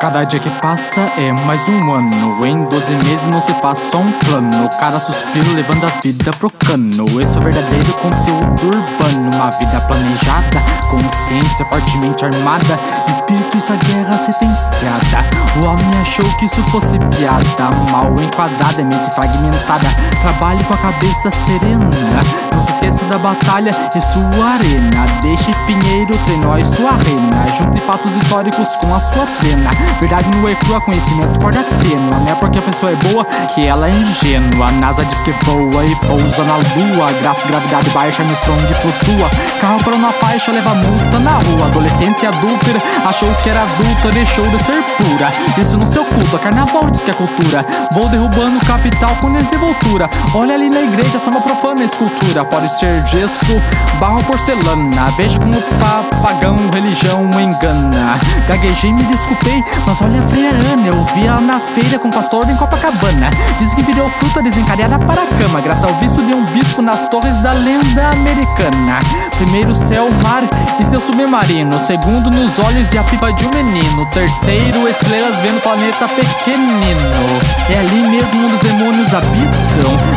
Cada dia que passa é mais um ano. Em 12 meses não se faz só um plano. Cada suspiro levando a vida pro cano. Esse é o verdadeiro conteúdo urbano. Uma vida planejada, consciência fortemente armada. Espírito e guerra sentenciada. O homem achou que isso fosse piada. Mal enquadrada, mente fragmentada. Trabalhe com a cabeça serena. Não se esqueça da batalha e sua arena. Deixe Pinheiro treinar sua arena. Junte fatos históricos com a sua trena. Verdade no é conhecimento corda tênua Não é porque a pessoa é boa que ela é ingênua. NASA diz que voa e pousa na lua. Graça e gravidade baixa, Armstrong flutua. Carro parou na faixa, leva multa na rua. Adolescente adúltera, achou que era adulta Deixou de ser pura, isso não se oculta Carnaval diz que é cultura. Vou derrubando capital com desenvoltura. Olha ali na igreja, só uma profana escultura Pode ser gesso, barro porcelana Veja como papagão, religião engana Gaguejei, me desculpei mas olha a freirana, eu vi ela na feira com pastor em Copacabana. Dizem que virou fruta desencadeada para a cama, graças ao visto de um bispo nas torres da lenda americana. Primeiro céu, mar e seu submarino. Segundo, nos olhos e a pipa de um menino. Terceiro, estrelas vendo o planeta pequenino. É ali mesmo onde os demônios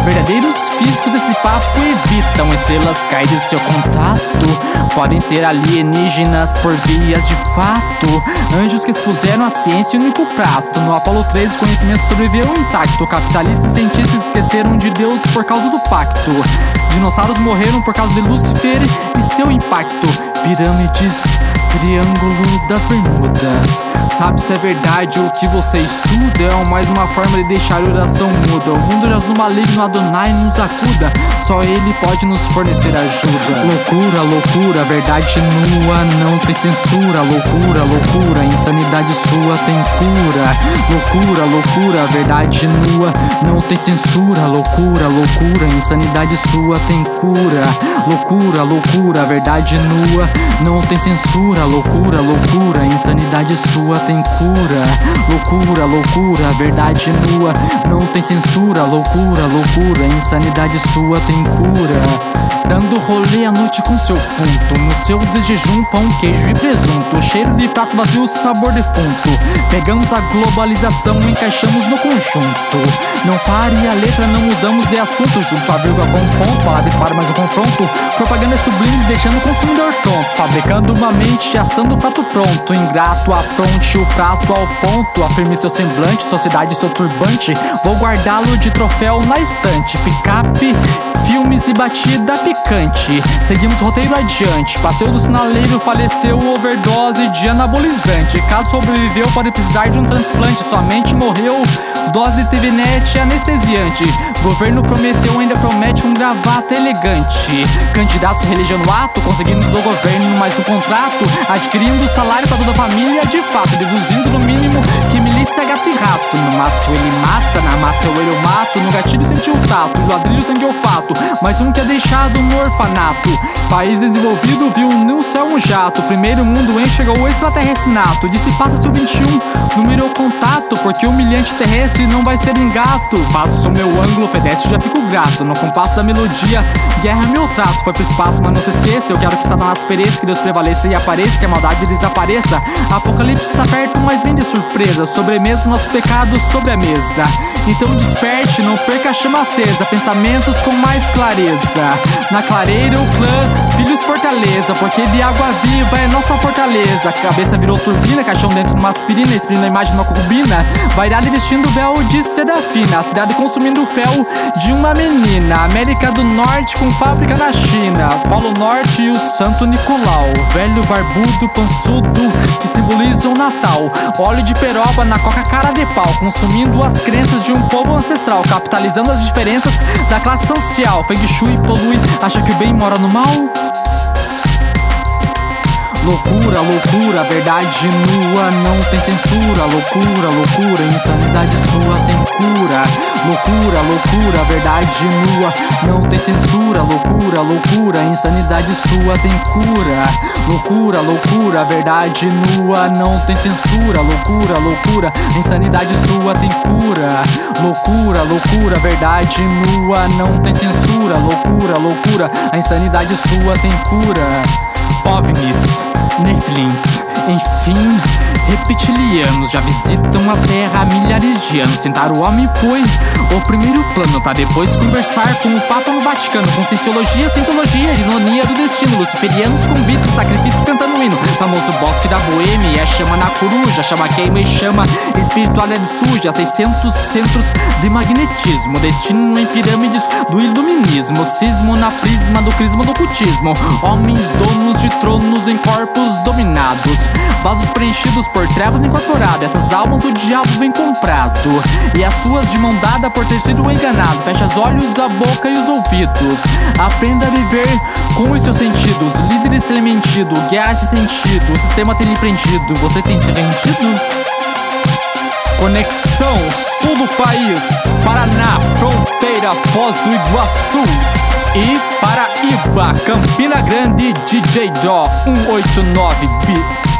Verdadeiros físicos esse papo evitam. Estrelas caem do seu contato. Podem ser alienígenas por vias de fato. Anjos que expuseram a ciência o único prato. No Apolo 13, conhecimento sobreviveu intacto. Capitalistas e cientistas esqueceram de Deus por causa do pacto. Dinossauros morreram por causa de Lúcifer e seu impacto. Pirâmides, Triângulo das Bermudas. Sabe se é verdade o que você estuda? É mais uma forma de deixar a oração muda. O mundo jaz no maligno, Adonai nos acuda. Só ele pode nos fornecer ajuda. Loucura, loucura, verdade nua, não tem censura. Loucura, loucura, insanidade sua tem cura. Loucura, loucura, verdade nua, não tem censura. Loucura, loucura, insanidade sua tem cura. Loucura, loucura, verdade nua, não tem censura. Loucura, loucura, insanidade sua tem cura. Loucura, loucura, verdade nua, não tem censura. Loucura, loucura, insanidade sua tem cura. Dando rolê à noite com seu ponto. No seu desjejum, pão, queijo e presunto. Cheiro de prato vazio, sabor defunto. Pegamos a globalização, encaixamos no conjunto. Não pare a letra, não mudamos de assunto. Junto a vírgula com ponto, palavras para mais um confronto. Propaganda sublimes, deixando o consumidor tonto. Fabricando uma mente, assando o prato pronto. Ingrato, apronte o prato ao ponto Afirme seu semblante, sociedade seu turbante Vou guardá-lo de troféu na estante Picape, filmes e batida picante. Seguimos roteiro adiante. Passeio do sinaleiro faleceu overdose de anabolizante. Caso sobreviveu, pode precisar de um transplante. Somente morreu. Dose TV net anestesiante. Governo prometeu, ainda promete um gravata elegante. Candidatos religião no ato, conseguindo do governo mais um contrato. Adquirindo salário para toda a família de fato. Deduzindo no mínimo que milícia é gato e rato. No mato ele mata, na mata eu ele eu mato. No gatilho sentiu o tato, no ladrilho sangue olfato. Mais um que é deixado no orfanato. País desenvolvido viu no céu um jato. Primeiro mundo enxergou o extraterrestre nato. Disse passa-se o 21, número contato. Porque humilhante terrestre não vai ser engato. Passo meu ângulo pedestre, já fico grato. No compasso da melodia, guerra meu trato. Foi pro espaço, mas não se esqueça. Eu quero que Satanás pereça, que Deus prevaleça e apareça, que a maldade desapareça. Apocalipse está perto, mas vem de surpresa. Sobremesa, nossos pecados sobre a mesa. Então desperte, não perca a chama acesa. Pensamentos com mais clareza. Na clareira, o clã, filhos fortaleza. Porque de água viva é nossa fortaleza. Cabeça virou turbina, caixão dentro de uma aspirina. Exprimindo a imagem de uma concubina. Vairale vestindo véu de seda fina. A cidade consumindo o fel de uma menina. América do Norte com fábrica na China. Polo Norte e o Santo Nicolau. Velho barbudo, pançudo, que simboliza o Natal. Óleo de peroba na coca cara de pau. Consumindo as crenças de um povo ancestral. Capitalizando as diferenças da classe social. Feng Shui polui, acha que o bem mora no mal? Loucura, loucura, verdade nua, não tem censura. Loucura, loucura, insanidade sua tem cura. Loucura, loucura, verdade nua, não tem censura. Loucura, loucura, insanidade sua tem cura. Loucura, loucura, verdade nua, não tem censura. Loucura, loucura, insanidade sua tem cura. Loucura, loucura, verdade nua, não tem censura. Loucura, loucura, a insanidade sua tem cura. OVNIs, enfim, reptilianos já visitam a terra há milhares de anos. Tentar o homem foi o primeiro plano, para depois conversar com o Papa no Vaticano. Conscienciologia, cientologia, ironia do destino. Luciferianos com vícios, sacrifícios cantando hino. Famoso bosque da boêmia, é chama na coruja, chama queima e chama espiritualidade suja. 600 centros de magnetismo, destino em pirâmides do iluminismo. Cismo na prisma do crisma do cultismo. Homens donos de tronos em corpos dominados. Vasos preenchidos por trevas incorporadas. Essas almas o diabo vem comprado. E as suas de mão dada por ter sido enganado. Fecha os olhos, a boca e os ouvidos. Aprenda a viver com os seus sentidos. Líderes têm mentido, guerra esse sentido. O sistema tem lhe prendido. Você tem se vendido? Conexão sul do país, Paraná, fronteira, Foz do Iguaçu e Paraíba, Campina Grande, DJ Dó 189 Beats.